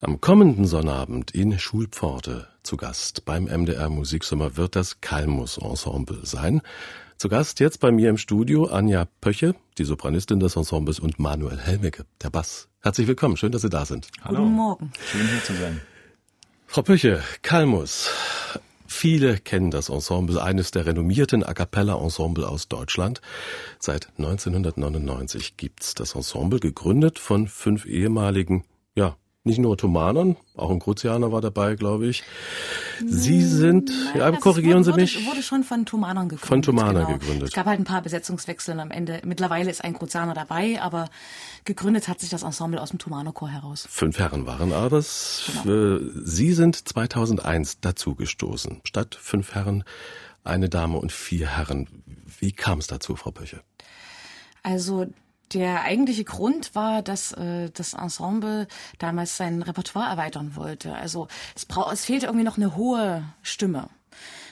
Am kommenden Sonnabend in Schulpforte zu Gast beim MDR Musiksommer wird das Kalmus Ensemble sein. Zu Gast jetzt bei mir im Studio Anja Pöche, die Sopranistin des Ensembles und Manuel Helmecke, der Bass. Herzlich willkommen, schön, dass Sie da sind. Hallo. Guten Morgen. Schön hier zu sein. Frau Pöche, Kalmus. Viele kennen das Ensemble, eines der renommierten A cappella Ensemble aus Deutschland. Seit 1999 gibt's das Ensemble, gegründet von fünf ehemaligen, ja, nicht nur Ottomanern, auch ein Kruzianer war dabei, glaube ich. Sie sind, Nein, ja, korrigieren wurde, Sie mich. Wurde schon von Thomanern gegründet. Von Thomanern genau. gegründet. Es gab halt ein paar Besetzungswechsel am Ende. Mittlerweile ist ein Kruzianer dabei, aber gegründet hat sich das Ensemble aus dem Thomanerchor heraus. Fünf Herren waren das. Genau. Äh, Sie sind 2001 dazugestoßen. Statt fünf Herren eine Dame und vier Herren. Wie kam es dazu, Frau Pöche? Also der eigentliche Grund war, dass äh, das Ensemble damals sein Repertoire erweitern wollte. Also es, brauch, es fehlte irgendwie noch eine hohe Stimme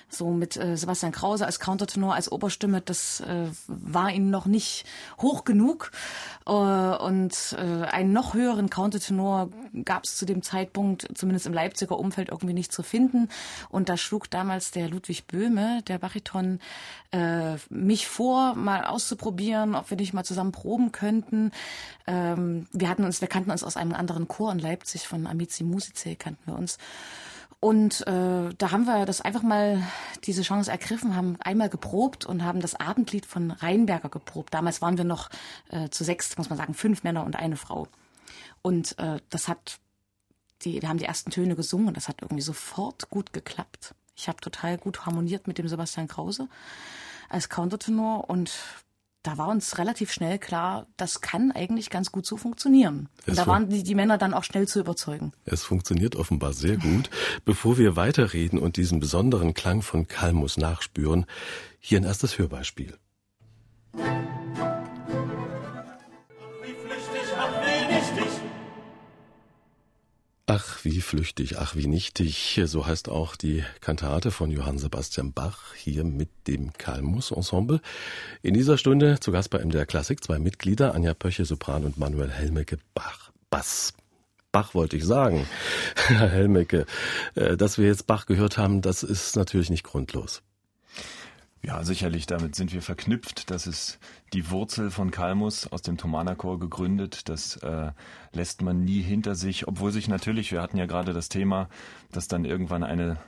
so mit äh, Sebastian Krause als Countertenor, als Oberstimme, das äh, war ihnen noch nicht hoch genug. Äh, und äh, einen noch höheren Countertenor gab es zu dem Zeitpunkt, zumindest im Leipziger Umfeld, irgendwie nicht zu finden. Und da schlug damals der Ludwig Böhme, der Bariton, äh, mich vor, mal auszuprobieren, ob wir nicht mal zusammen proben könnten. Ähm, wir hatten uns, wir kannten uns aus einem anderen Chor in Leipzig, von Amici Musicae kannten wir uns. Und äh, da haben wir das einfach mal diese Chance ergriffen, haben einmal geprobt und haben das Abendlied von Rheinberger geprobt. Damals waren wir noch äh, zu sechs, muss man sagen, fünf Männer und eine Frau. Und äh, das hat, die, wir haben die ersten Töne gesungen und das hat irgendwie sofort gut geklappt. Ich habe total gut harmoniert mit dem Sebastian Krause als Countertenor und da war uns relativ schnell klar, das kann eigentlich ganz gut so funktionieren. Und da waren die, die Männer dann auch schnell zu überzeugen. Es funktioniert offenbar sehr gut. Bevor wir weiterreden und diesen besonderen Klang von Kalmus nachspüren, hier ein erstes Hörbeispiel. Ach, wie flüchtig, ach, wie nichtig, so heißt auch die Kantate von Johann Sebastian Bach hier mit dem Kalmus Ensemble. In dieser Stunde zu Gast bei MDR Klassik zwei Mitglieder, Anja Pöche, Sopran und Manuel Helmecke, Bach, Bass. Bach wollte ich sagen, Herr Helmecke. Äh, dass wir jetzt Bach gehört haben, das ist natürlich nicht grundlos. Ja, sicherlich, damit sind wir verknüpft. Das ist die Wurzel von Kalmus aus dem Thomanerchor gegründet. Das äh, lässt man nie hinter sich, obwohl sich natürlich, wir hatten ja gerade das Thema, dass dann irgendwann eine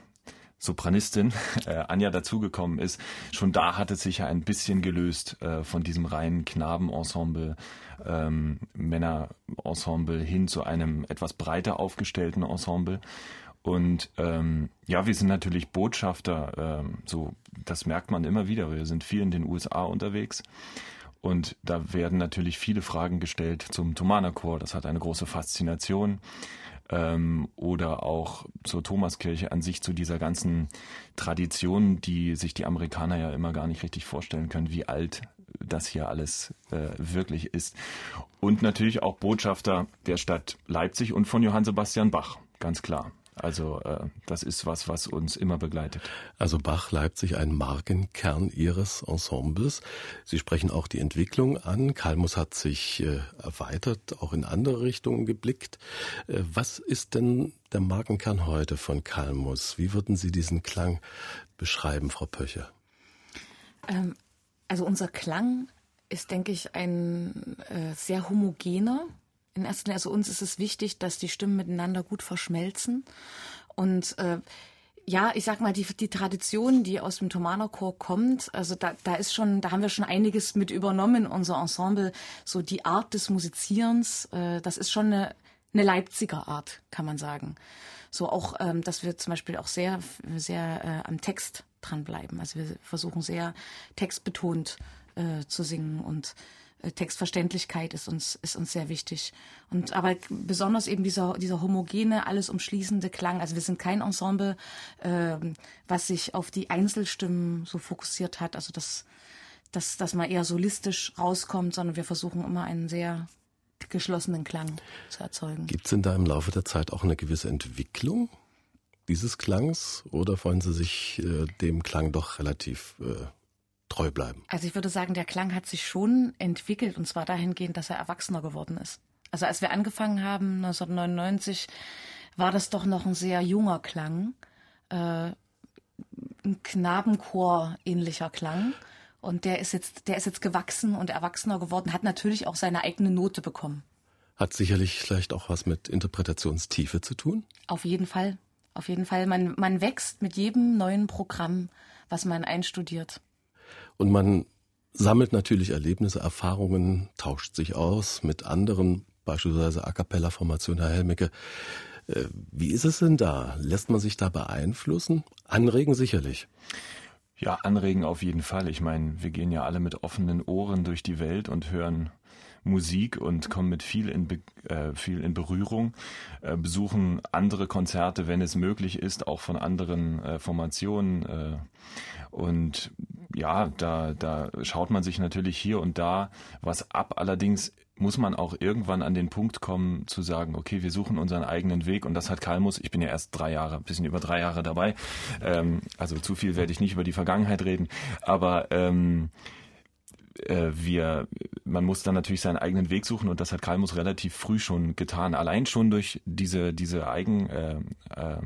Sopranistin, äh, Anja, dazugekommen ist. Schon da hat es sich ja ein bisschen gelöst äh, von diesem reinen Knabenensemble, ähm, Männerensemble hin zu einem etwas breiter aufgestellten Ensemble. Und ähm, ja, wir sind natürlich Botschafter, ähm, so das merkt man immer wieder. Wir sind viel in den USA unterwegs. Und da werden natürlich viele Fragen gestellt zum Thomanerchor. Das hat eine große Faszination. Ähm, oder auch zur Thomaskirche an sich, zu dieser ganzen Tradition, die sich die Amerikaner ja immer gar nicht richtig vorstellen können, wie alt das hier alles äh, wirklich ist. Und natürlich auch Botschafter der Stadt Leipzig und von Johann Sebastian Bach, ganz klar. Also äh, das ist was, was uns immer begleitet. Also Bach Leipzig ein Markenkern Ihres Ensembles. Sie sprechen auch die Entwicklung an. Kalmus hat sich äh, erweitert, auch in andere Richtungen geblickt. Äh, was ist denn der Markenkern heute von Kalmus? Wie würden Sie diesen Klang beschreiben, Frau Pöcher? Ähm, also unser Klang ist, denke ich, ein äh, sehr homogener in erster Linie, also uns ist es wichtig, dass die Stimmen miteinander gut verschmelzen. Und äh, ja, ich sag mal, die, die Tradition, die aus dem Thomanerchor kommt, also da, da ist schon, da haben wir schon einiges mit übernommen, unser Ensemble, so die Art des Musizierens, äh, das ist schon eine, eine Leipziger Art, kann man sagen. So auch, ähm, dass wir zum Beispiel auch sehr, sehr äh, am Text dranbleiben. Also wir versuchen sehr textbetont äh, zu singen und Textverständlichkeit ist uns, ist uns sehr wichtig. Und aber besonders eben dieser, dieser homogene, alles umschließende Klang. Also wir sind kein Ensemble, äh, was sich auf die Einzelstimmen so fokussiert hat. Also dass, dass, dass man eher solistisch rauskommt, sondern wir versuchen immer einen sehr geschlossenen Klang zu erzeugen. Gibt es denn da im Laufe der Zeit auch eine gewisse Entwicklung dieses Klangs oder wollen Sie sich äh, dem Klang doch relativ äh, treu bleiben? Also ich würde sagen, der Klang hat sich schon entwickelt und zwar dahingehend, dass er erwachsener geworden ist. Also als wir angefangen haben, 1999, war das doch noch ein sehr junger Klang. Äh, ein Knabenchor ähnlicher Klang. Und der ist jetzt, der ist jetzt gewachsen und erwachsener geworden, hat natürlich auch seine eigene Note bekommen. Hat sicherlich vielleicht auch was mit Interpretationstiefe zu tun? Auf jeden Fall. Auf jeden Fall. Man, man wächst mit jedem neuen Programm, was man einstudiert. Und man sammelt natürlich Erlebnisse, Erfahrungen, tauscht sich aus mit anderen, beispielsweise A Cappella-Formation, Herr Helmicke. Äh, wie ist es denn da? Lässt man sich da beeinflussen? Anregen sicherlich. Ja, anregen auf jeden Fall. Ich meine, wir gehen ja alle mit offenen Ohren durch die Welt und hören Musik und kommen mit viel in, Be äh, viel in Berührung, äh, besuchen andere Konzerte, wenn es möglich ist, auch von anderen äh, Formationen. Äh, und ja, da, da schaut man sich natürlich hier und da was ab. Allerdings muss man auch irgendwann an den Punkt kommen zu sagen, okay, wir suchen unseren eigenen Weg und das hat Kalmus. Ich bin ja erst drei Jahre, ein bisschen über drei Jahre dabei. Ähm, also zu viel werde ich nicht über die Vergangenheit reden, aber ähm, äh, wir, man muss dann natürlich seinen eigenen Weg suchen und das hat Kalmus relativ früh schon getan. Allein schon durch diese, diese Eigen, äh, äh,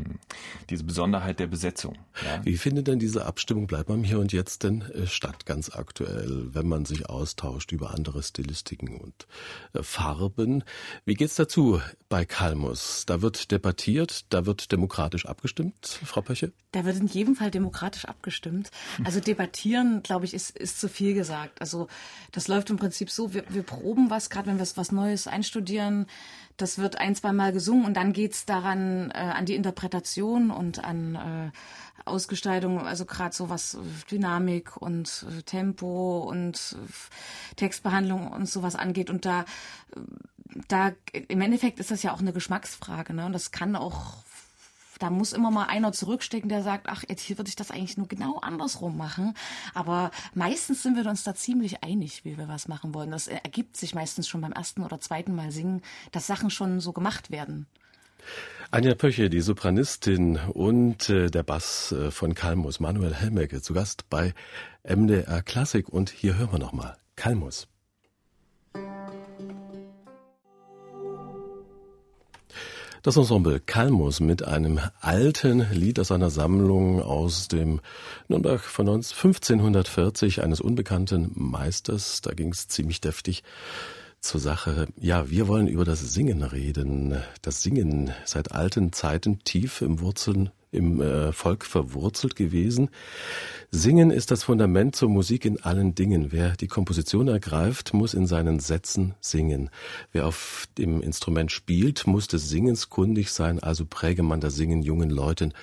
diese Besonderheit der Besetzung. Ja. Wie findet denn diese Abstimmung, bleibt man hier und jetzt denn äh, statt, ganz aktuell, wenn man sich austauscht über andere Stilistiken und äh, Farben? Wie geht's dazu bei Kalmus? Da wird debattiert, da wird demokratisch abgestimmt, Frau Pöche? Da wird in jedem Fall demokratisch abgestimmt. Also debattieren, glaube ich, ist, ist zu viel gesagt. Also das läuft im Prinzip so, wir, wir proben was, gerade wenn wir was Neues einstudieren, das wird ein, zwei Mal gesungen und dann geht's daran äh, an die Interpretation und an äh, Ausgestaltung, also gerade so was äh, Dynamik und äh, Tempo und äh, Textbehandlung und sowas angeht. Und da, äh, da im Endeffekt ist das ja auch eine Geschmacksfrage, ne? Und das kann auch da muss immer mal einer zurückstecken, der sagt, ach, jetzt hier würde ich das eigentlich nur genau andersrum machen. Aber meistens sind wir uns da ziemlich einig, wie wir was machen wollen. Das ergibt sich meistens schon beim ersten oder zweiten Mal singen, dass Sachen schon so gemacht werden. Anja Pöche, die Sopranistin und äh, der Bass äh, von Kalmus, Manuel Helmecke, zu Gast bei MDR Klassik. Und hier hören wir nochmal Kalmus. Das Ensemble Kalmus mit einem alten Lied aus einer Sammlung aus dem Nürnberg von 1540 eines unbekannten Meisters. Da ging es ziemlich deftig zur Sache. Ja, wir wollen über das Singen reden. Das Singen seit alten Zeiten tief im Wurzeln im äh, Volk verwurzelt gewesen. Singen ist das Fundament zur Musik in allen Dingen. Wer die Komposition ergreift, muss in seinen Sätzen singen. Wer auf dem Instrument spielt, muss des Singens kundig sein, also präge man das Singen jungen Leuten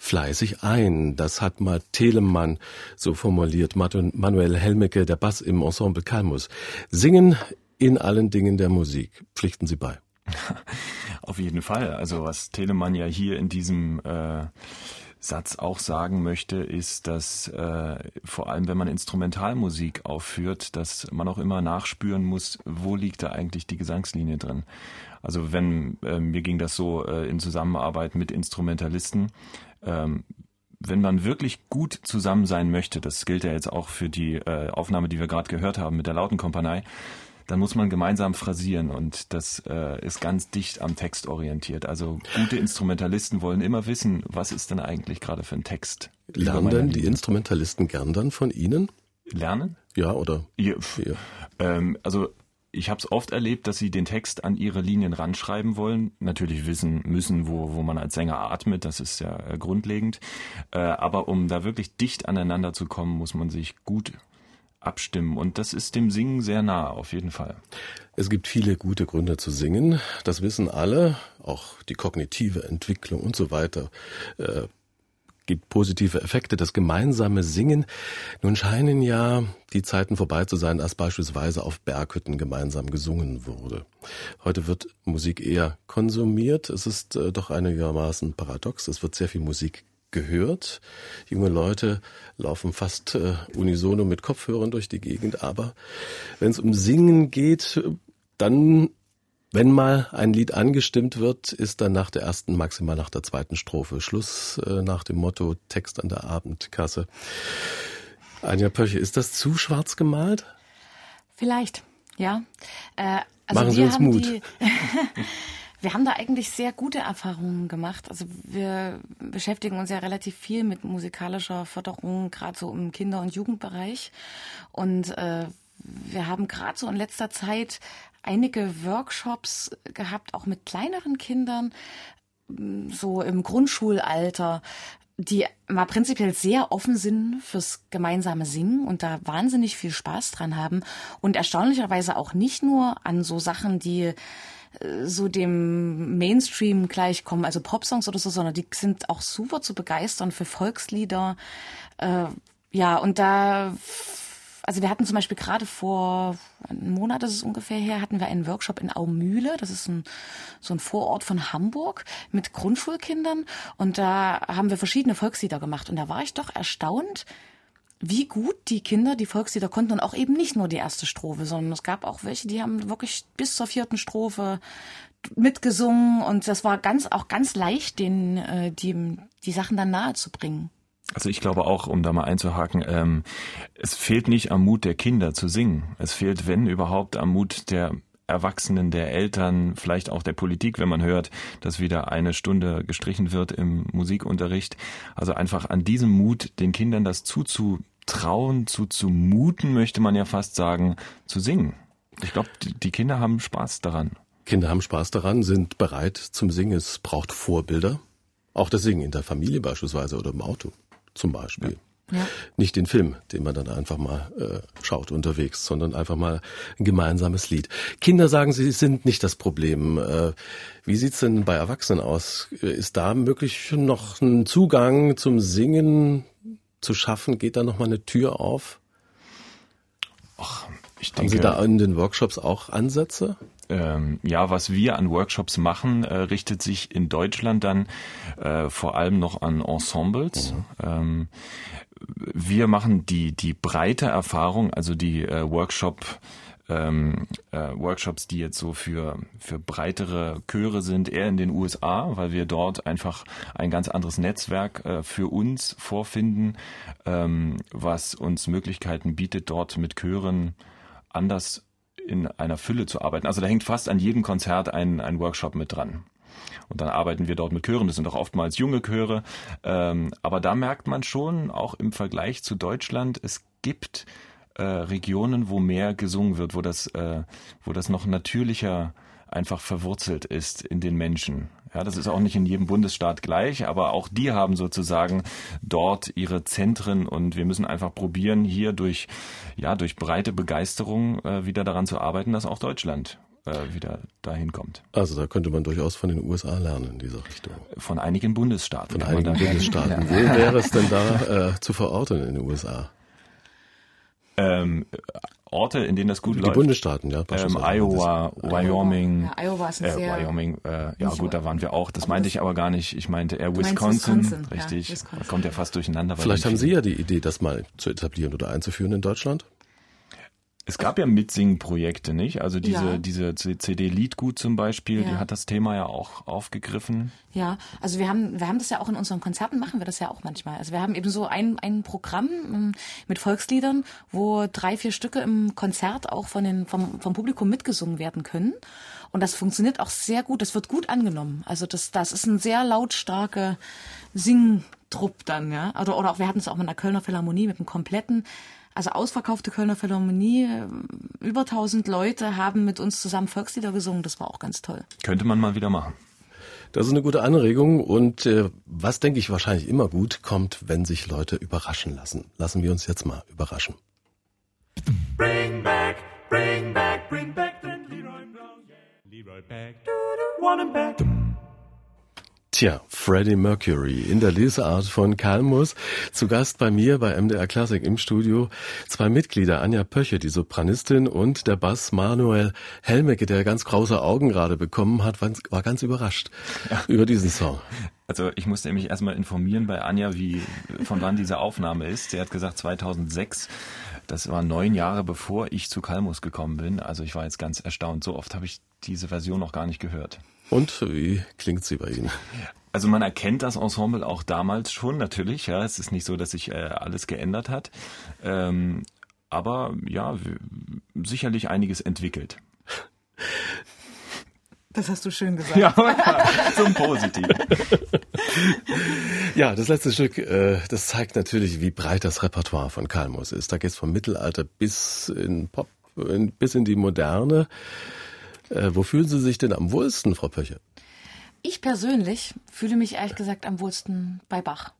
fleißig ein. Das hat mal Telemann so formuliert. Manuel Helmecke, der Bass im Ensemble Kalmus. Singen in allen Dingen der Musik. Pflichten Sie bei. Auf jeden Fall. Also was Telemann ja hier in diesem äh, Satz auch sagen möchte, ist, dass äh, vor allem, wenn man Instrumentalmusik aufführt, dass man auch immer nachspüren muss, wo liegt da eigentlich die Gesangslinie drin. Also wenn äh, mir ging das so äh, in Zusammenarbeit mit Instrumentalisten, ähm, wenn man wirklich gut zusammen sein möchte, das gilt ja jetzt auch für die äh, Aufnahme, die wir gerade gehört haben mit der Lautenkompanie, dann muss man gemeinsam phrasieren und das äh, ist ganz dicht am Text orientiert. Also gute Instrumentalisten wollen immer wissen, was ist denn eigentlich gerade für ein Text. Lernen denn die Instrumentalisten gern dann von Ihnen? Lernen? Ja, oder? Ja, ja. Ähm, also ich habe es oft erlebt, dass sie den Text an ihre Linien ranschreiben wollen. Natürlich wissen müssen, wo, wo man als Sänger atmet, das ist ja äh, grundlegend. Äh, aber um da wirklich dicht aneinander zu kommen, muss man sich gut abstimmen. Und das ist dem Singen sehr nah, auf jeden Fall. Es gibt viele gute Gründe zu singen. Das wissen alle. Auch die kognitive Entwicklung und so weiter. Äh, gibt positive Effekte. Das gemeinsame Singen. Nun scheinen ja die Zeiten vorbei zu sein, als beispielsweise auf Berghütten gemeinsam gesungen wurde. Heute wird Musik eher konsumiert. Es ist äh, doch einigermaßen paradox. Es wird sehr viel Musik gehört. Junge Leute laufen fast äh, unisono mit Kopfhörern durch die Gegend, aber wenn es um Singen geht, dann, wenn mal ein Lied angestimmt wird, ist dann nach der ersten, maximal nach der zweiten Strophe Schluss äh, nach dem Motto Text an der Abendkasse. Anja Pöche, ist das zu schwarz gemalt? Vielleicht. Ja. Äh, also Machen Sie uns Mut. Wir haben da eigentlich sehr gute Erfahrungen gemacht. Also wir beschäftigen uns ja relativ viel mit musikalischer Förderung, gerade so im Kinder- und Jugendbereich. Und äh, wir haben gerade so in letzter Zeit einige Workshops gehabt, auch mit kleineren Kindern, so im Grundschulalter, die mal prinzipiell sehr offen sind fürs gemeinsame Singen und da wahnsinnig viel Spaß dran haben und erstaunlicherweise auch nicht nur an so Sachen, die so dem Mainstream gleichkommen, also Popsongs oder so, sondern die sind auch super zu begeistern für Volkslieder. Äh, ja, und da also wir hatten zum Beispiel gerade vor einem Monat, das ist ungefähr her, hatten wir einen Workshop in Aumühle. Das ist ein, so ein Vorort von Hamburg mit Grundschulkindern. Und da haben wir verschiedene Volkslieder gemacht. Und da war ich doch erstaunt, wie gut die Kinder die Volkslieder konnten und auch eben nicht nur die erste Strophe, sondern es gab auch welche, die haben wirklich bis zur vierten Strophe mitgesungen und das war ganz auch ganz leicht, den äh, die die Sachen dann nahe zu bringen. Also ich glaube auch, um da mal einzuhaken, ähm, es fehlt nicht am Mut der Kinder zu singen. Es fehlt, wenn überhaupt, am Mut der Erwachsenen, der Eltern, vielleicht auch der Politik, wenn man hört, dass wieder eine Stunde gestrichen wird im Musikunterricht. Also einfach an diesem Mut, den Kindern das zuzutrauen, zuzumuten, möchte man ja fast sagen, zu singen. Ich glaube, die Kinder haben Spaß daran. Kinder haben Spaß daran, sind bereit zum Singen. Es braucht Vorbilder. Auch das Singen in der Familie beispielsweise oder im Auto zum Beispiel. Ja. Nicht den Film, den man dann einfach mal äh, schaut unterwegs, sondern einfach mal ein gemeinsames Lied. Kinder sagen, sie sind nicht das Problem. Äh, wie sieht's denn bei Erwachsenen aus? Ist da möglich noch ein Zugang zum Singen zu schaffen? Geht da noch mal eine Tür auf? Ach, ich denke, Haben Sie da in den Workshops auch Ansätze? ähm, ja, was wir an Workshops machen, äh, richtet sich in Deutschland dann äh, vor allem noch an Ensembles. Mhm. Ähm, wir machen die, die breite Erfahrung, also die äh, Workshop ähm, äh, Workshops, die jetzt so für, für breitere Chöre sind, eher in den USA, weil wir dort einfach ein ganz anderes Netzwerk äh, für uns vorfinden, ähm, was uns Möglichkeiten bietet, dort mit Chören anders in einer Fülle zu arbeiten. Also da hängt fast an jedem Konzert ein, ein Workshop mit dran. Und dann arbeiten wir dort mit Chören. Das sind auch oftmals junge Chöre. Ähm, aber da merkt man schon, auch im Vergleich zu Deutschland, es gibt äh, Regionen, wo mehr gesungen wird, wo das, äh, wo das noch natürlicher einfach verwurzelt ist in den Menschen. Ja, das ist auch nicht in jedem Bundesstaat gleich, aber auch die haben sozusagen dort ihre Zentren und wir müssen einfach probieren, hier durch, ja, durch breite Begeisterung äh, wieder daran zu arbeiten, dass auch Deutschland äh, wieder dahin kommt. Also da könnte man durchaus von den USA lernen in dieser Richtung. Von einigen Bundesstaaten. Von einigen Bundesstaaten. Wo wäre es denn da äh, zu verorten in den USA? Ähm, Orte, in denen das gut die läuft. Die Bundesstaaten, ja. Ähm, Iowa, Wyoming. Ja, Iowa ist äh, sehr Wyoming, äh, ja gut, da waren wir auch. Das meinte ich aber gar nicht. Ich meinte eher Wisconsin. Wisconsin. Richtig. Ja, Wisconsin. Kommt ja fast durcheinander. Vielleicht haben Sie ja die Idee, das mal zu etablieren oder einzuführen in Deutschland? Es gab ja Mitsingen-Projekte, nicht? Also diese, ja. diese CD Liedgut zum Beispiel, ja. die hat das Thema ja auch aufgegriffen. Ja, also wir haben, wir haben das ja auch in unseren Konzerten, machen wir das ja auch manchmal. Also wir haben eben so ein, ein Programm ähm, mit Volksliedern, wo drei, vier Stücke im Konzert auch von den, vom, vom Publikum mitgesungen werden können. Und das funktioniert auch sehr gut, das wird gut angenommen. Also das, das ist ein sehr lautstarke Singtrupp dann, ja. Oder, oder auch, wir hatten es auch mit einer Kölner Philharmonie mit einem kompletten also ausverkaufte Kölner Philharmonie, äh, über 1000 Leute haben mit uns zusammen Volkslieder gesungen. Das war auch ganz toll. Könnte man mal wieder machen. Das ist eine gute Anregung und äh, was denke ich wahrscheinlich immer gut kommt, wenn sich Leute überraschen lassen. Lassen wir uns jetzt mal überraschen. Bring back, bring back, bring back Leroy Brown. Leroy back, one and back. Tja, Freddie Mercury in der Lesart von Kalmus. Zu Gast bei mir bei MDR Classic im Studio zwei Mitglieder, Anja Pöche, die Sopranistin und der Bass Manuel Helmecke, der ganz große Augen gerade bekommen hat, war ganz überrascht ja. über diesen Song. Also ich musste mich erstmal informieren bei Anja, wie von wann diese Aufnahme ist. Sie hat gesagt 2006. Das war neun Jahre bevor ich zu Kalmus gekommen bin. Also ich war jetzt ganz erstaunt. So oft habe ich diese Version noch gar nicht gehört. Und wie klingt sie bei Ihnen? Also man erkennt das Ensemble auch damals schon natürlich. Ja, es ist nicht so, dass sich äh, alles geändert hat. Ähm, aber ja, sicherlich einiges entwickelt. Das hast du schön gesagt. Ja, zum Positiven. ja, das letzte Stück, äh, das zeigt natürlich, wie breit das Repertoire von Kalmus ist. Da geht es vom Mittelalter bis in Pop, in, bis in die Moderne. Äh, wo fühlen Sie sich denn am wohlsten, Frau Pöche? Ich persönlich fühle mich ehrlich gesagt am wohlsten bei Bach.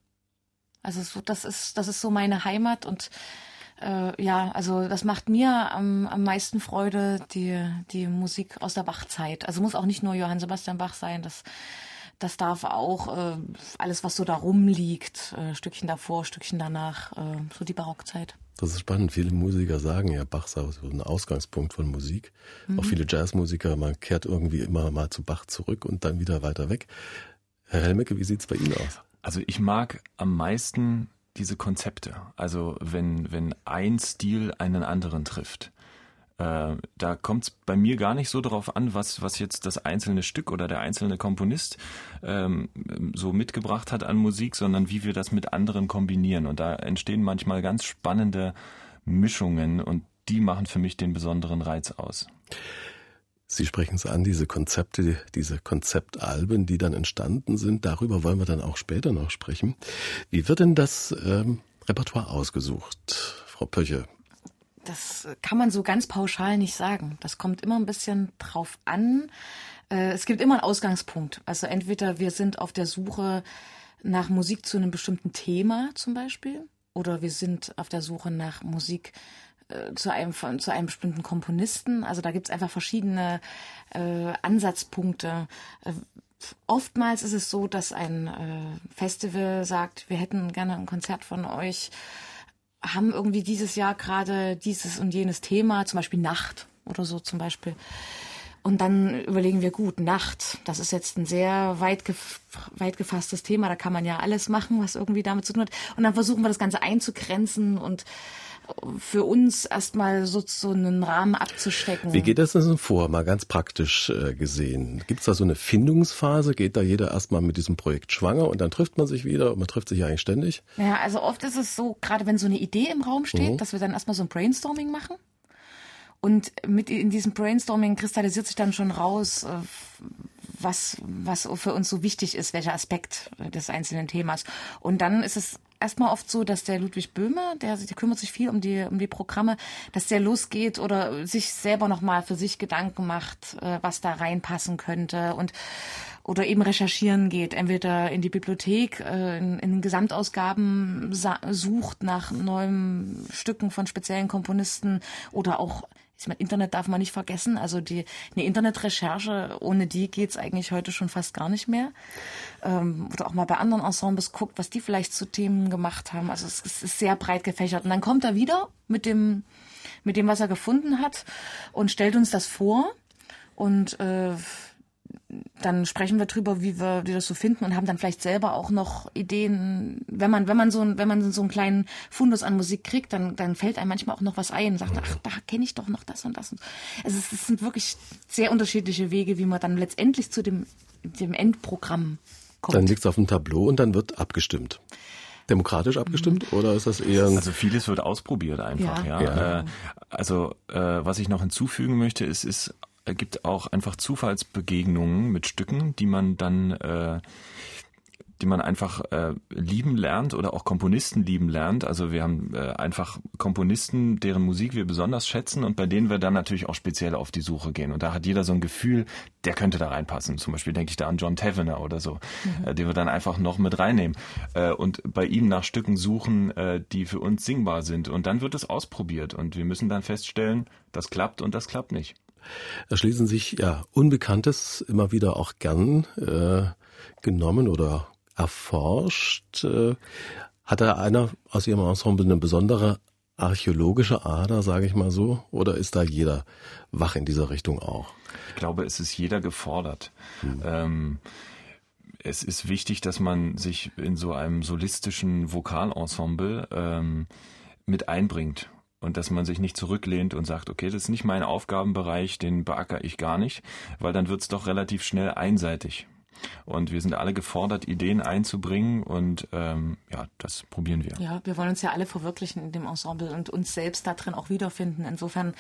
Also so, das ist das ist so meine Heimat und äh, ja, also das macht mir am, am meisten Freude, die, die Musik aus der Bachzeit. Also muss auch nicht nur Johann Sebastian Bach sein, das, das darf auch äh, alles, was so da rumliegt, äh, Stückchen davor, Stückchen danach, äh, so die Barockzeit. Das ist spannend. Viele Musiker sagen ja, Bach sei so ein Ausgangspunkt von Musik. Mhm. Auch viele Jazzmusiker, man kehrt irgendwie immer mal zu Bach zurück und dann wieder weiter weg. Herr Helmecke, wie sieht's bei Ihnen aus? Also ich mag am meisten diese Konzepte. Also wenn, wenn ein Stil einen anderen trifft. Äh, da kommt es bei mir gar nicht so darauf an, was, was jetzt das einzelne Stück oder der einzelne Komponist ähm, so mitgebracht hat an Musik, sondern wie wir das mit anderen kombinieren. Und da entstehen manchmal ganz spannende Mischungen und die machen für mich den besonderen Reiz aus. Sie sprechen es an, diese Konzepte, diese Konzeptalben, die dann entstanden sind. Darüber wollen wir dann auch später noch sprechen. Wie wird denn das ähm, Repertoire ausgesucht, Frau Pöche? Das kann man so ganz pauschal nicht sagen. Das kommt immer ein bisschen drauf an. Äh, es gibt immer einen Ausgangspunkt. Also entweder wir sind auf der Suche nach Musik zu einem bestimmten Thema zum Beispiel, oder wir sind auf der Suche nach Musik äh, zu einem zu einem bestimmten Komponisten. Also da gibt es einfach verschiedene äh, Ansatzpunkte. Oftmals ist es so, dass ein Festival sagt, wir hätten gerne ein Konzert von euch, haben irgendwie dieses Jahr gerade dieses und jenes Thema, zum Beispiel Nacht oder so zum Beispiel. Und dann überlegen wir, gut, Nacht, das ist jetzt ein sehr weit, gef weit gefasstes Thema, da kann man ja alles machen, was irgendwie damit zu tun hat. Und dann versuchen wir das Ganze einzugrenzen und für uns erstmal so, so einen Rahmen abzustecken. Wie geht das denn vor, mal ganz praktisch äh, gesehen? Gibt es da so eine Findungsphase? Geht da jeder erstmal mit diesem Projekt schwanger und dann trifft man sich wieder und man trifft sich ja eigentlich ständig? Ja, also oft ist es so, gerade wenn so eine Idee im Raum steht, mhm. dass wir dann erstmal so ein Brainstorming machen. Und mit in diesem Brainstorming kristallisiert sich dann schon raus, äh, was, was für uns so wichtig ist, welcher Aspekt des einzelnen Themas. Und dann ist es erstmal oft so, dass der Ludwig Böhme, der, der kümmert sich viel um die, um die Programme, dass der losgeht oder sich selber nochmal für sich Gedanken macht, äh, was da reinpassen könnte und oder eben recherchieren geht, entweder in die Bibliothek, äh, in, in Gesamtausgaben sucht nach neuen Stücken von speziellen Komponisten oder auch ich meine, Internet darf man nicht vergessen. Also die eine Internetrecherche, ohne die geht's eigentlich heute schon fast gar nicht mehr. Ähm, oder auch mal bei anderen Ensembles guckt, was die vielleicht zu Themen gemacht haben. Also es, es ist sehr breit gefächert. Und dann kommt er wieder mit dem, mit dem, was er gefunden hat und stellt uns das vor. Und äh, dann sprechen wir drüber, wie wir, wie das so finden und haben dann vielleicht selber auch noch Ideen. Wenn man, wenn man so, wenn man so einen kleinen Fundus an Musik kriegt, dann, dann fällt einem manchmal auch noch was ein und sagt, ach, da kenne ich doch noch das und das. Also es, es sind wirklich sehr unterschiedliche Wege, wie man dann letztendlich zu dem, dem Endprogramm kommt. Dann liegt es auf dem Tableau und dann wird abgestimmt demokratisch abgestimmt mhm. oder ist das eher Also vieles wird ausprobiert einfach, ja. ja. ja. Äh, also äh, was ich noch hinzufügen möchte, ist, ist gibt auch einfach Zufallsbegegnungen mit Stücken, die man dann äh, die man einfach äh, lieben lernt oder auch Komponisten lieben lernt. Also wir haben äh, einfach Komponisten, deren Musik wir besonders schätzen und bei denen wir dann natürlich auch speziell auf die Suche gehen. Und da hat jeder so ein Gefühl, der könnte da reinpassen. Zum Beispiel denke ich da an John Tavener oder so, mhm. äh, den wir dann einfach noch mit reinnehmen äh, und bei ihm nach Stücken suchen, äh, die für uns singbar sind. Und dann wird es ausprobiert und wir müssen dann feststellen, das klappt und das klappt nicht erschließen sich ja Unbekanntes immer wieder auch gern äh, genommen oder erforscht. Äh, hat da einer aus Ihrem Ensemble eine besondere archäologische Ader, sage ich mal so, oder ist da jeder wach in dieser Richtung auch? Ich glaube, es ist jeder gefordert. Hm. Ähm, es ist wichtig, dass man sich in so einem solistischen Vokalensemble ähm, mit einbringt und dass man sich nicht zurücklehnt und sagt, okay, das ist nicht mein Aufgabenbereich, den beackere ich gar nicht, weil dann wird's doch relativ schnell einseitig. Und wir sind alle gefordert, Ideen einzubringen und ähm, ja, das probieren wir. Ja, wir wollen uns ja alle verwirklichen in dem Ensemble und uns selbst da drin auch wiederfinden. Insofern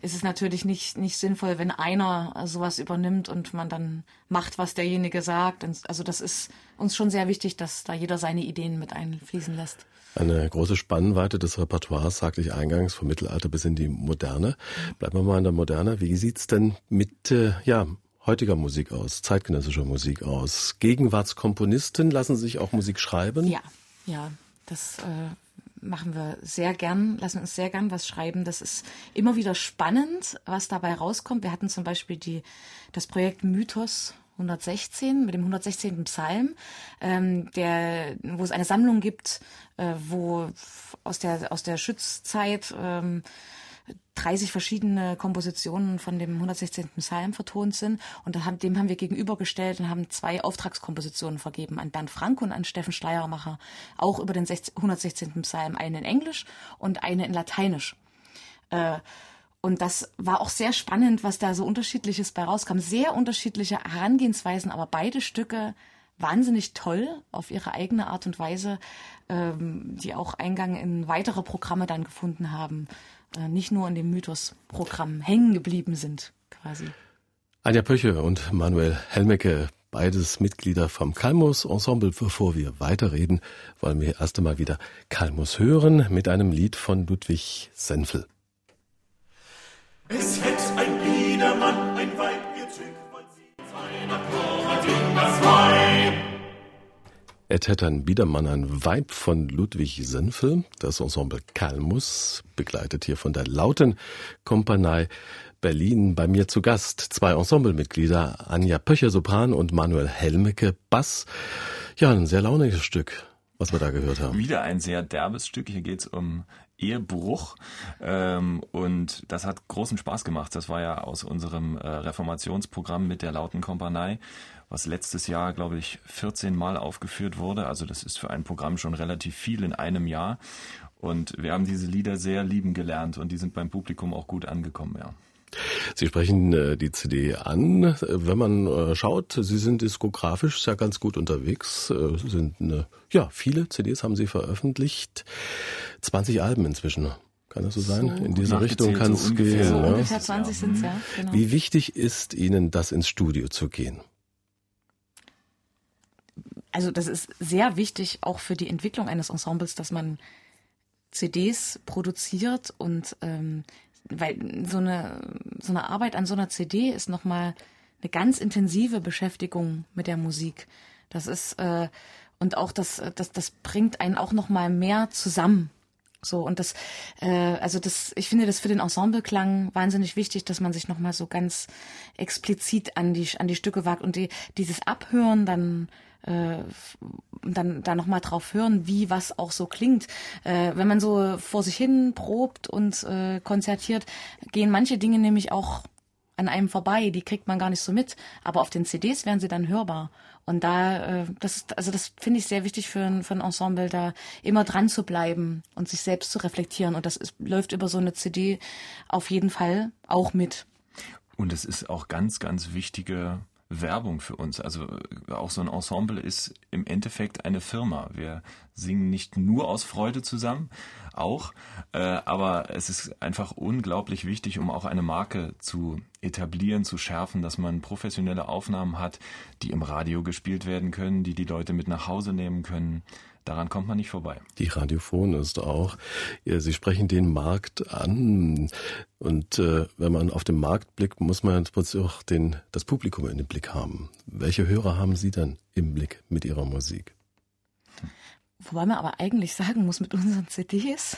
ist es natürlich nicht, nicht sinnvoll, wenn einer sowas übernimmt und man dann macht, was derjenige sagt. Also das ist uns schon sehr wichtig, dass da jeder seine Ideen mit einfließen lässt. Eine große Spannweite des Repertoires, sagte ich eingangs, vom Mittelalter bis in die Moderne. Bleiben wir mal in der Moderne. Wie sieht's denn mit äh, ja, heutiger Musik aus, zeitgenössischer Musik aus? Gegenwartskomponisten lassen sich auch Musik schreiben? Ja, ja, das äh, machen wir sehr gern, lassen uns sehr gern was schreiben. Das ist immer wieder spannend, was dabei rauskommt. Wir hatten zum Beispiel die, das Projekt Mythos 116 mit dem 116. Psalm, ähm, der, wo es eine Sammlung gibt, äh, wo aus der aus der Schützzeit ähm, 30 verschiedene Kompositionen von dem 116. Psalm vertont sind. Und dem haben wir gegenübergestellt und haben zwei Auftragskompositionen vergeben an Bernd Frank und an Steffen Schleiermacher. Auch über den 116. Psalm. Eine in Englisch und eine in Lateinisch. Äh, und das war auch sehr spannend, was da so unterschiedliches bei rauskam. Sehr unterschiedliche Herangehensweisen, aber beide Stücke wahnsinnig toll auf ihre eigene Art und Weise, ähm, die auch Eingang in weitere Programme dann gefunden haben, nicht nur in dem Mythos-Programm hängen geblieben sind, quasi. Anja Pöche und Manuel Helmecke, beides Mitglieder vom Kalmus Ensemble. Bevor wir weiterreden, wollen wir erst einmal wieder Kalmus hören mit einem Lied von Ludwig Senfel. Es hätt Hätt ein Biedermann ein Weib von Ludwig Senfel. Das Ensemble Kalmus, begleitet hier von der Lauten Kompanie Berlin bei mir zu Gast. Zwei Ensemblemitglieder, Anja Pöcher Sopran und Manuel Helmecke Bass. Ja, ein sehr launiges Stück, was wir da gehört haben. Wieder ein sehr derbes Stück. Hier geht's um Ehebruch. Ähm, und das hat großen Spaß gemacht. Das war ja aus unserem äh, Reformationsprogramm mit der Lauten Kompanie, was letztes Jahr, glaube ich, 14 Mal aufgeführt wurde. Also das ist für ein Programm schon relativ viel in einem Jahr. Und wir haben diese Lieder sehr lieben gelernt und die sind beim Publikum auch gut angekommen, ja. Sie sprechen äh, die CD an. Wenn man äh, schaut, Sie sind diskografisch ja ganz gut unterwegs. Äh, sind eine, ja viele CDs haben Sie veröffentlicht. 20 Alben inzwischen. Kann das so sein? So In diese Richtung kann es so gehen. So ne? ungefähr 20 sind es, ja. Genau. Wie wichtig ist Ihnen das ins Studio zu gehen? Also das ist sehr wichtig auch für die Entwicklung eines Ensembles, dass man CDs produziert und ähm, weil so eine, so eine Arbeit an so einer CD ist nochmal eine ganz intensive Beschäftigung mit der Musik. Das ist, äh, und auch das, das, das bringt einen auch nochmal mehr zusammen. So, und das, äh, also das, ich finde das für den Ensembleklang wahnsinnig wichtig, dass man sich nochmal so ganz explizit an die, an die Stücke wagt und die, dieses Abhören dann äh, dann da noch mal drauf hören, wie was auch so klingt. Äh, wenn man so vor sich hin probt und äh, konzertiert, gehen manche Dinge nämlich auch an einem vorbei, die kriegt man gar nicht so mit, aber auf den CDs werden sie dann hörbar. Und da, äh, das ist, also das finde ich sehr wichtig für ein, für ein Ensemble, da immer dran zu bleiben und sich selbst zu reflektieren. Und das ist, läuft über so eine CD auf jeden Fall auch mit. Und es ist auch ganz, ganz wichtige Werbung für uns. Also äh, auch so ein Ensemble ist im Endeffekt eine Firma. Wir singen nicht nur aus Freude zusammen, auch, äh, aber es ist einfach unglaublich wichtig, um auch eine Marke zu etablieren, zu schärfen, dass man professionelle Aufnahmen hat, die im Radio gespielt werden können, die die Leute mit nach Hause nehmen können. Daran kommt man nicht vorbei. Die Radiophon ist auch. Sie sprechen den Markt an. Und äh, wenn man auf den Markt blickt, muss man auch den, das Publikum in den Blick haben. Welche Hörer haben Sie dann im Blick mit Ihrer Musik? Wobei man aber eigentlich sagen muss, mit unseren CDs,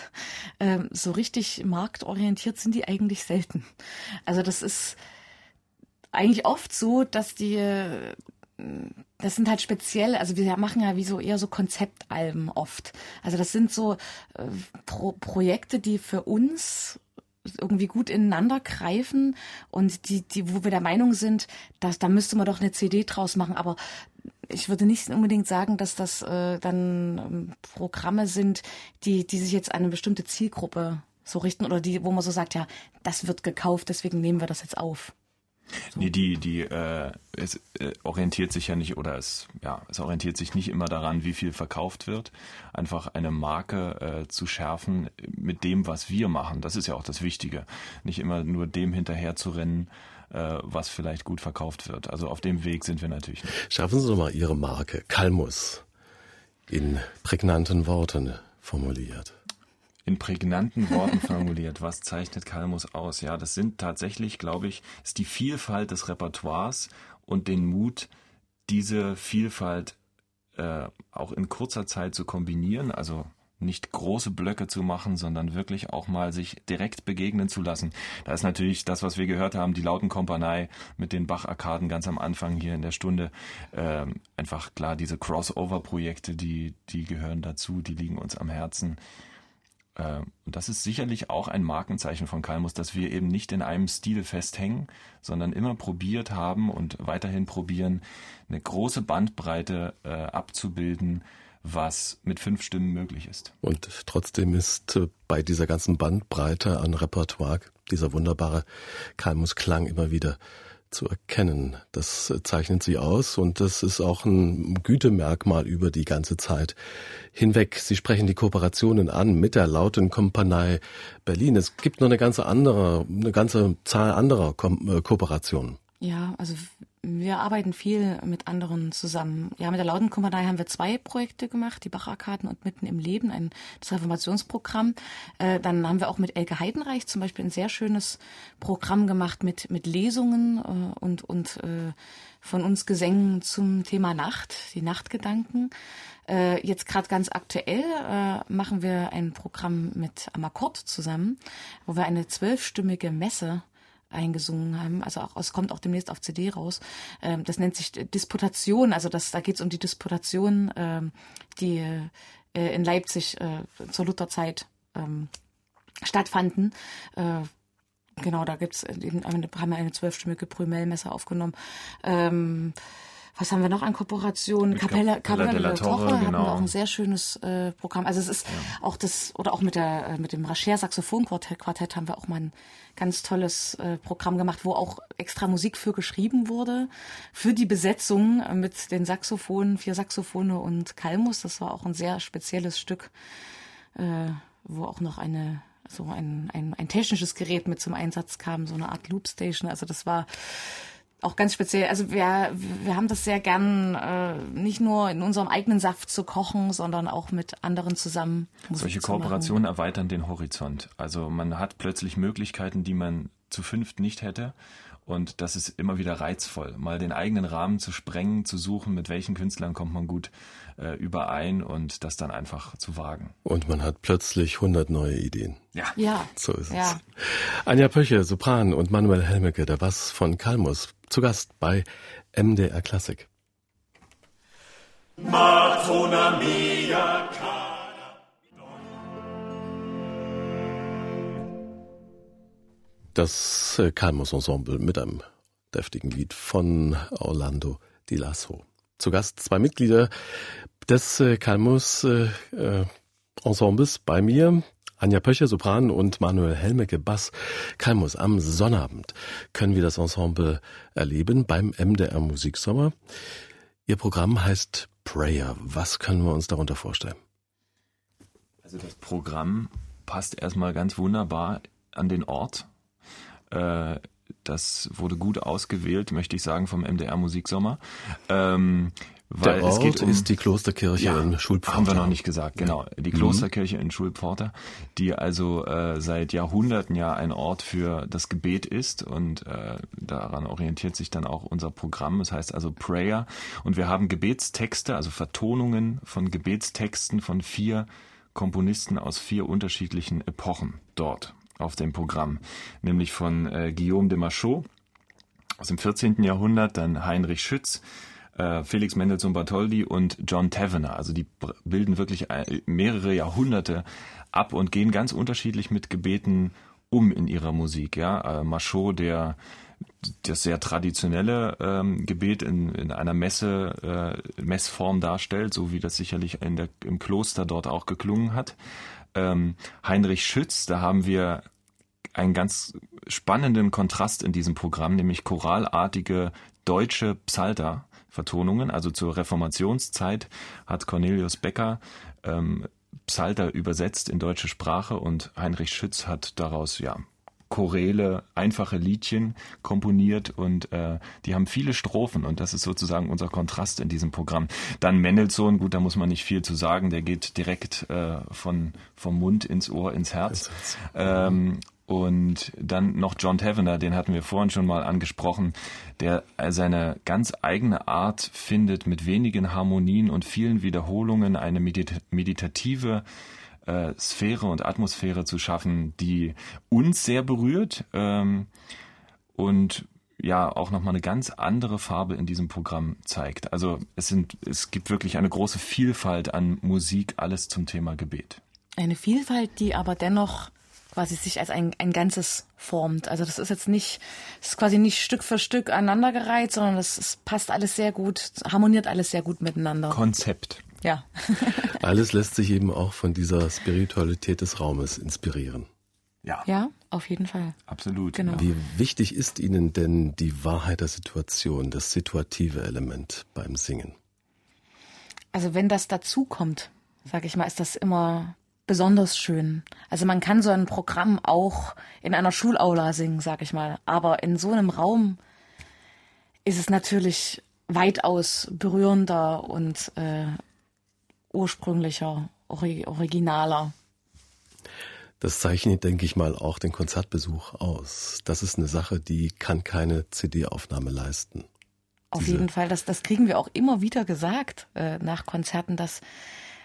ähm, so richtig marktorientiert sind die eigentlich selten. Also das ist eigentlich oft so, dass die das sind halt speziell, also wir machen ja wie so eher so Konzeptalben oft. Also das sind so äh, Pro Projekte, die für uns irgendwie gut ineinander greifen und die, die, wo wir der Meinung sind, dass da müsste man doch eine CD draus machen. Aber ich würde nicht unbedingt sagen, dass das äh, dann ähm, Programme sind, die, die sich jetzt an eine bestimmte Zielgruppe so richten oder die, wo man so sagt, ja, das wird gekauft, deswegen nehmen wir das jetzt auf. Nee, die, die, äh, es äh, orientiert sich ja nicht oder es, ja, es orientiert sich nicht immer daran, wie viel verkauft wird. Einfach eine Marke äh, zu schärfen mit dem, was wir machen. Das ist ja auch das Wichtige. Nicht immer nur dem hinterher zu rennen, äh, was vielleicht gut verkauft wird. Also auf dem Weg sind wir natürlich nicht. Schaffen Sie doch mal Ihre Marke, Kalmus, in prägnanten Worten formuliert in prägnanten Worten formuliert. Was zeichnet Kalmus aus? Ja, das sind tatsächlich, glaube ich, ist die Vielfalt des Repertoires und den Mut, diese Vielfalt äh, auch in kurzer Zeit zu kombinieren. Also nicht große Blöcke zu machen, sondern wirklich auch mal sich direkt begegnen zu lassen. Da ist natürlich das, was wir gehört haben, die Lautenkompanie mit den Bach-Arkaden ganz am Anfang hier in der Stunde. Ähm, einfach klar, diese Crossover-Projekte, die, die gehören dazu, die liegen uns am Herzen. Äh, und das ist sicherlich auch ein Markenzeichen von Kalmus, dass wir eben nicht in einem Stil festhängen, sondern immer probiert haben und weiterhin probieren, eine große Bandbreite äh, abzubilden, was mit fünf Stimmen möglich ist. Und trotzdem ist äh, bei dieser ganzen Bandbreite an Repertoire dieser wunderbare Kalmus-Klang immer wieder zu erkennen. Das zeichnet sie aus und das ist auch ein Gütemerkmal über die ganze Zeit hinweg. Sie sprechen die Kooperationen an mit der Lauten Kompanie Berlin. Es gibt noch eine ganze andere, eine ganze Zahl anderer Ko äh, Kooperationen. Ja, also wir arbeiten viel mit anderen zusammen. Ja, mit der Lautenkompanie haben wir zwei Projekte gemacht, die Bacharkaden und Mitten im Leben, ein das Reformationsprogramm. Äh, dann haben wir auch mit Elke Heidenreich zum Beispiel ein sehr schönes Programm gemacht mit, mit Lesungen äh, und, und äh, von uns Gesängen zum Thema Nacht, die Nachtgedanken. Äh, jetzt gerade ganz aktuell äh, machen wir ein Programm mit Amakord zusammen, wo wir eine zwölfstimmige Messe eingesungen haben. Also auch, es kommt auch demnächst auf CD raus. Ähm, das nennt sich Disputation. Also das, da geht es um die Disputation, ähm, die äh, in Leipzig äh, zur Lutherzeit ähm, stattfanden. Äh, genau, da gibt's eben eine, haben wir eine zwölfstimmige Prümellmesse aufgenommen. Ähm, was haben wir noch an Kooperationen? Capella, Capella della Torre, genau. hatten wir auch ein sehr schönes äh, Programm. Also es ist ja. auch das, oder auch mit der äh, mit dem Racher Saxophon-Quartett Quartett haben wir auch mal ein ganz tolles äh, Programm gemacht, wo auch extra Musik für geschrieben wurde, für die Besetzung mit den Saxophonen, vier Saxophone und Kalmus. Das war auch ein sehr spezielles Stück, äh, wo auch noch eine so ein, ein, ein technisches Gerät mit zum Einsatz kam, so eine Art Loopstation. Also das war auch ganz speziell. Also wir, wir haben das sehr gern, äh, nicht nur in unserem eigenen Saft zu kochen, sondern auch mit anderen zusammen. Musik Solche Kooperationen erweitern den Horizont. Also man hat plötzlich Möglichkeiten, die man zu fünft nicht hätte. Und das ist immer wieder reizvoll, mal den eigenen Rahmen zu sprengen, zu suchen, mit welchen Künstlern kommt man gut äh, überein und das dann einfach zu wagen. Und man hat plötzlich 100 neue Ideen. Ja. Ja. So ist ja. es. Anja Pöche, Sopran und Manuel Helmecke, der Bass von Kalmus, zu Gast bei MDR Klassik. Mia Das äh, Kalmus Ensemble mit einem deftigen Lied von Orlando Di Lasso. Zu Gast zwei Mitglieder des äh, Kalmus äh, äh, Ensembles bei mir. Anja Pöcher, Sopran und Manuel Helmecke, Bass. Kalmus, am Sonnabend können wir das Ensemble erleben beim MDR Musiksommer. Ihr Programm heißt Prayer. Was können wir uns darunter vorstellen? Also das Programm passt erstmal ganz wunderbar an den Ort, äh, das wurde gut ausgewählt, möchte ich sagen, vom MDR Musiksommer. Weil Der Ort es geht um, ist die Klosterkirche ja, in Schulpforta. Haben wir noch nicht gesagt, genau. Die mhm. Klosterkirche mhm. in Schulpforta, die also äh, seit Jahrhunderten ja ein Ort für das Gebet ist und äh, daran orientiert sich dann auch unser Programm. Das heißt also Prayer und wir haben Gebetstexte, also Vertonungen von Gebetstexten von vier Komponisten aus vier unterschiedlichen Epochen dort auf dem Programm, nämlich von äh, Guillaume de Machaut aus dem 14. Jahrhundert, dann Heinrich Schütz, äh, Felix Mendelssohn Bartholdy und John Tavener. Also die bilden wirklich äh, mehrere Jahrhunderte ab und gehen ganz unterschiedlich mit Gebeten um in ihrer Musik. Ja, äh, Machaut, der das sehr traditionelle ähm, Gebet in, in einer Messe, äh, Messform darstellt, so wie das sicherlich in der, im Kloster dort auch geklungen hat ähm, Heinrich Schütz, da haben wir einen ganz spannenden Kontrast in diesem Programm, nämlich choralartige deutsche Psalter. Vertonungen, also zur Reformationszeit hat Cornelius Becker ähm, Psalter übersetzt in deutsche Sprache und Heinrich Schütz hat daraus ja Choräle, einfache Liedchen komponiert und äh, die haben viele Strophen und das ist sozusagen unser Kontrast in diesem Programm. Dann Mendelssohn, gut, da muss man nicht viel zu sagen, der geht direkt äh, von vom Mund ins Ohr, ins Herz. Ähm, und dann noch John Tavener, den hatten wir vorhin schon mal angesprochen, der seine ganz eigene Art findet, mit wenigen Harmonien und vielen Wiederholungen eine meditative äh, Sphäre und Atmosphäre zu schaffen, die uns sehr berührt ähm, und ja auch nochmal eine ganz andere Farbe in diesem Programm zeigt. Also es sind, es gibt wirklich eine große Vielfalt an Musik, alles zum Thema Gebet. Eine Vielfalt, die aber dennoch quasi sich als ein, ein Ganzes formt. Also das ist jetzt nicht, es ist quasi nicht Stück für Stück aneinandergereiht, sondern es passt alles sehr gut, harmoniert alles sehr gut miteinander. Konzept. Ja. Alles lässt sich eben auch von dieser Spiritualität des Raumes inspirieren. Ja. Ja, auf jeden Fall. Absolut. Genau. Wie wichtig ist Ihnen denn die Wahrheit der Situation, das situative Element beim Singen? Also wenn das dazu kommt, sage ich mal, ist das immer besonders schön. Also man kann so ein Programm auch in einer Schulaula singen, sage ich mal, aber in so einem Raum ist es natürlich weitaus berührender und äh, ursprünglicher, originaler. Das zeichnet, denke ich mal, auch den Konzertbesuch aus. Das ist eine Sache, die kann keine CD-Aufnahme leisten. Auf Diese jeden Fall, das, das kriegen wir auch immer wieder gesagt äh, nach Konzerten, dass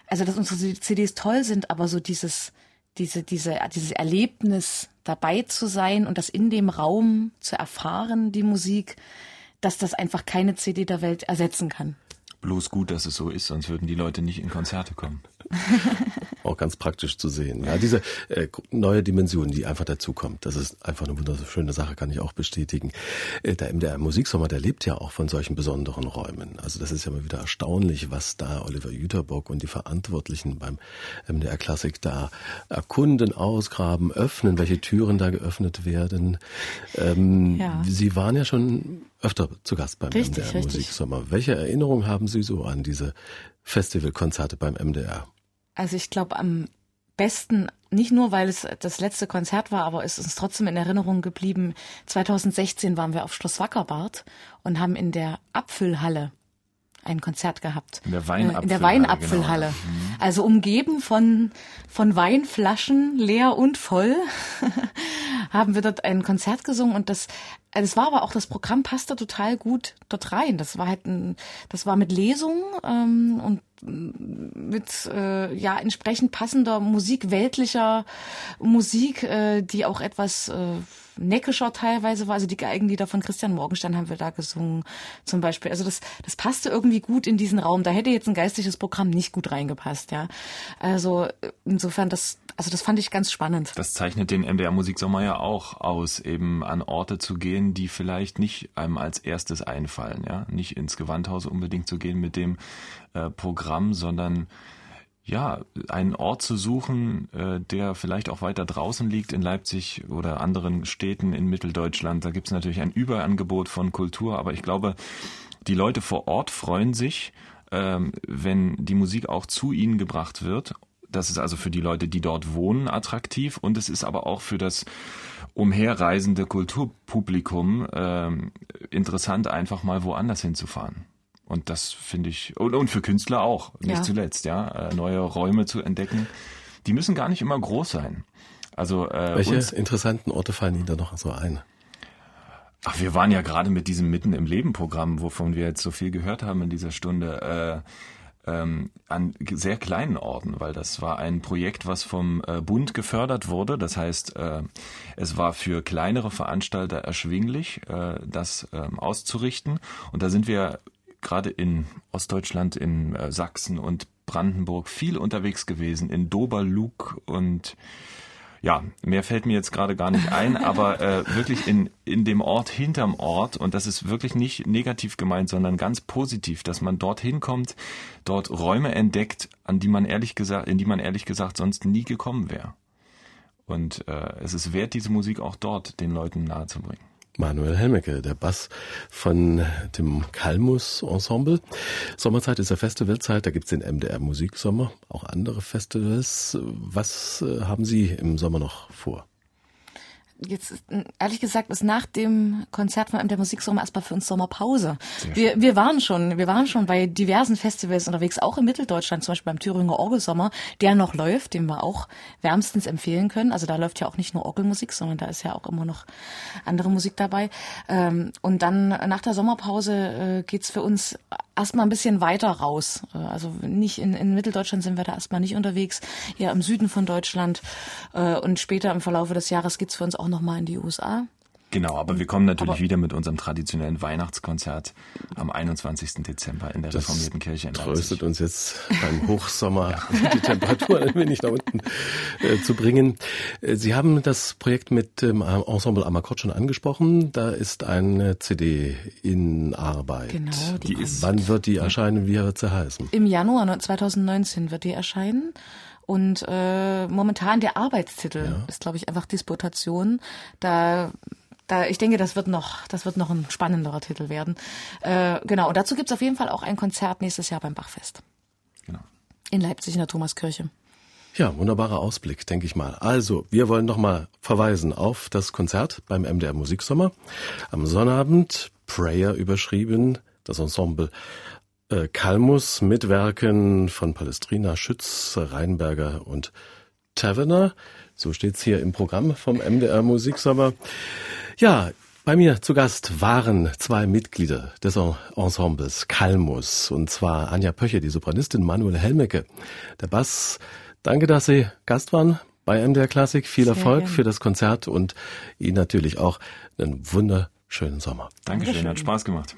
also dass unsere CDs toll sind, aber so dieses diese diese dieses Erlebnis dabei zu sein und das in dem Raum zu erfahren, die Musik, dass das einfach keine CD der Welt ersetzen kann. Bloß gut, dass es so ist, sonst würden die Leute nicht in Konzerte kommen. Auch ganz praktisch zu sehen. Ja, diese äh, neue Dimension, die einfach dazukommt, das ist einfach eine wunderschöne Sache, kann ich auch bestätigen. Äh, der MDR Musiksommer, der lebt ja auch von solchen besonderen Räumen. Also das ist ja mal wieder erstaunlich, was da Oliver Jüterbock und die Verantwortlichen beim MDR Klassik da erkunden, ausgraben, öffnen, welche Türen da geöffnet werden. Ähm, ja. Sie waren ja schon öfter zu Gast beim richtig, MDR richtig. Musiksommer. Welche Erinnerungen haben Sie so an diese Festivalkonzerte beim MDR? Also ich glaube am besten, nicht nur weil es das letzte Konzert war, aber es ist uns trotzdem in Erinnerung geblieben. 2016 waren wir auf Schloss Wackerbart und haben in der Apfelhalle ein Konzert gehabt. In der Weinapfelhalle. In der Weinapfelhalle. Genau. Also umgeben von, von Weinflaschen, leer und voll, haben wir dort ein Konzert gesungen und das, das war aber auch, das Programm passte total gut dort rein. Das war halt ein, das war mit Lesungen ähm, und mit äh, ja entsprechend passender Musik, weltlicher Musik, äh, die auch etwas äh, neckischer teilweise war. Also die Geigenlieder von Christian Morgenstern haben wir da gesungen zum Beispiel. Also das, das passte irgendwie gut in diesen Raum. Da hätte jetzt ein geistliches Programm nicht gut reingepasst, ja. Also insofern, das, also das fand ich ganz spannend. Das zeichnet den MDR Musiksommer ja auch aus, eben an Orte zu gehen, die vielleicht nicht einem als erstes einfallen, ja. Nicht ins Gewandhaus unbedingt zu gehen mit dem äh, Programm, sondern ja, einen Ort zu suchen, äh, der vielleicht auch weiter draußen liegt in Leipzig oder anderen Städten in Mitteldeutschland. Da gibt es natürlich ein Überangebot von Kultur, aber ich glaube, die Leute vor Ort freuen sich, ähm, wenn die Musik auch zu ihnen gebracht wird. Das ist also für die Leute, die dort wohnen, attraktiv und es ist aber auch für das umherreisende Kulturpublikum ähm, interessant, einfach mal woanders hinzufahren. Und das finde ich, und, und für Künstler auch, nicht ja. zuletzt, ja, äh, neue Räume zu entdecken. Die müssen gar nicht immer groß sein. Also äh, Welche interessanten Orte fallen Ihnen da noch so ein? Ach, wir waren ja gerade mit diesem Mitten im Leben Programm, wovon wir jetzt so viel gehört haben in dieser Stunde, äh, ähm, an sehr kleinen Orten, weil das war ein Projekt, was vom äh, Bund gefördert wurde. Das heißt, äh, es war für kleinere Veranstalter erschwinglich, äh, das äh, auszurichten. Und da sind wir gerade in Ostdeutschland, in äh, Sachsen und Brandenburg viel unterwegs gewesen, in Doberlug und ja, mehr fällt mir jetzt gerade gar nicht ein, aber äh, wirklich in, in dem Ort hinterm Ort und das ist wirklich nicht negativ gemeint, sondern ganz positiv, dass man dorthin kommt, dort Räume entdeckt, an die man ehrlich gesagt, in die man ehrlich gesagt sonst nie gekommen wäre. Und äh, es ist wert, diese Musik auch dort den Leuten nahezubringen. Manuel Helmecke, der Bass von dem Kalmus Ensemble. Sommerzeit ist ja Festivalzeit, da gibt's den MDR Musiksommer, auch andere Festivals. Was äh, haben Sie im Sommer noch vor? Jetzt ehrlich gesagt ist nach dem Konzert von der Musiksommer erstmal für uns Sommerpause. Wir, wir waren schon, wir waren schon bei diversen Festivals unterwegs, auch in Mitteldeutschland, zum Beispiel beim Thüringer Orgelsommer, der noch läuft, den wir auch wärmstens empfehlen können. Also da läuft ja auch nicht nur Orgelmusik, sondern da ist ja auch immer noch andere Musik dabei. Ähm, und dann nach der Sommerpause äh, geht's für uns erstmal ein bisschen weiter raus. Äh, also nicht in, in Mitteldeutschland sind wir da erstmal nicht unterwegs, eher im Süden von Deutschland. Äh, und später im Verlaufe des Jahres geht's für uns auch nochmal in die USA. Genau, aber wir kommen natürlich aber wieder mit unserem traditionellen Weihnachtskonzert am 21. Dezember in der das reformierten Kirche in Leipzig. tröstet uns jetzt beim Hochsommer die Temperatur ein wenig nach unten äh, zu bringen. Äh, Sie haben das Projekt mit dem Ensemble Amakot schon angesprochen. Da ist eine CD in Arbeit. Genau. Die, die ist, wann wird die erscheinen? Wie wird sie heißen? Im Januar 2019 wird die erscheinen. Und äh, momentan der Arbeitstitel ja. ist, glaube ich, einfach Disputation. Da da, ich denke, das wird noch, das wird noch ein spannenderer Titel werden. Äh, genau. Und dazu gibt's auf jeden Fall auch ein Konzert nächstes Jahr beim Bachfest. Genau. In Leipzig in der Thomaskirche. Ja, wunderbarer Ausblick, denke ich mal. Also, wir wollen nochmal verweisen auf das Konzert beim MDR Musiksommer. Am Sonnabend, Prayer überschrieben, das Ensemble äh, Kalmus mitwerken von Palestrina, Schütz, Reinberger und Taverner. So steht's hier im Programm vom MDR Musiksommer. Ja, bei mir zu Gast waren zwei Mitglieder des Ensembles Kalmus, und zwar Anja Pöche, die Sopranistin, Manuel Helmecke, der Bass. Danke, dass Sie Gast waren bei MDR Klassik. Viel Sehr Erfolg gerne. für das Konzert und Ihnen natürlich auch einen wunderschönen Sommer. Dankeschön, Dankeschön. hat Spaß gemacht.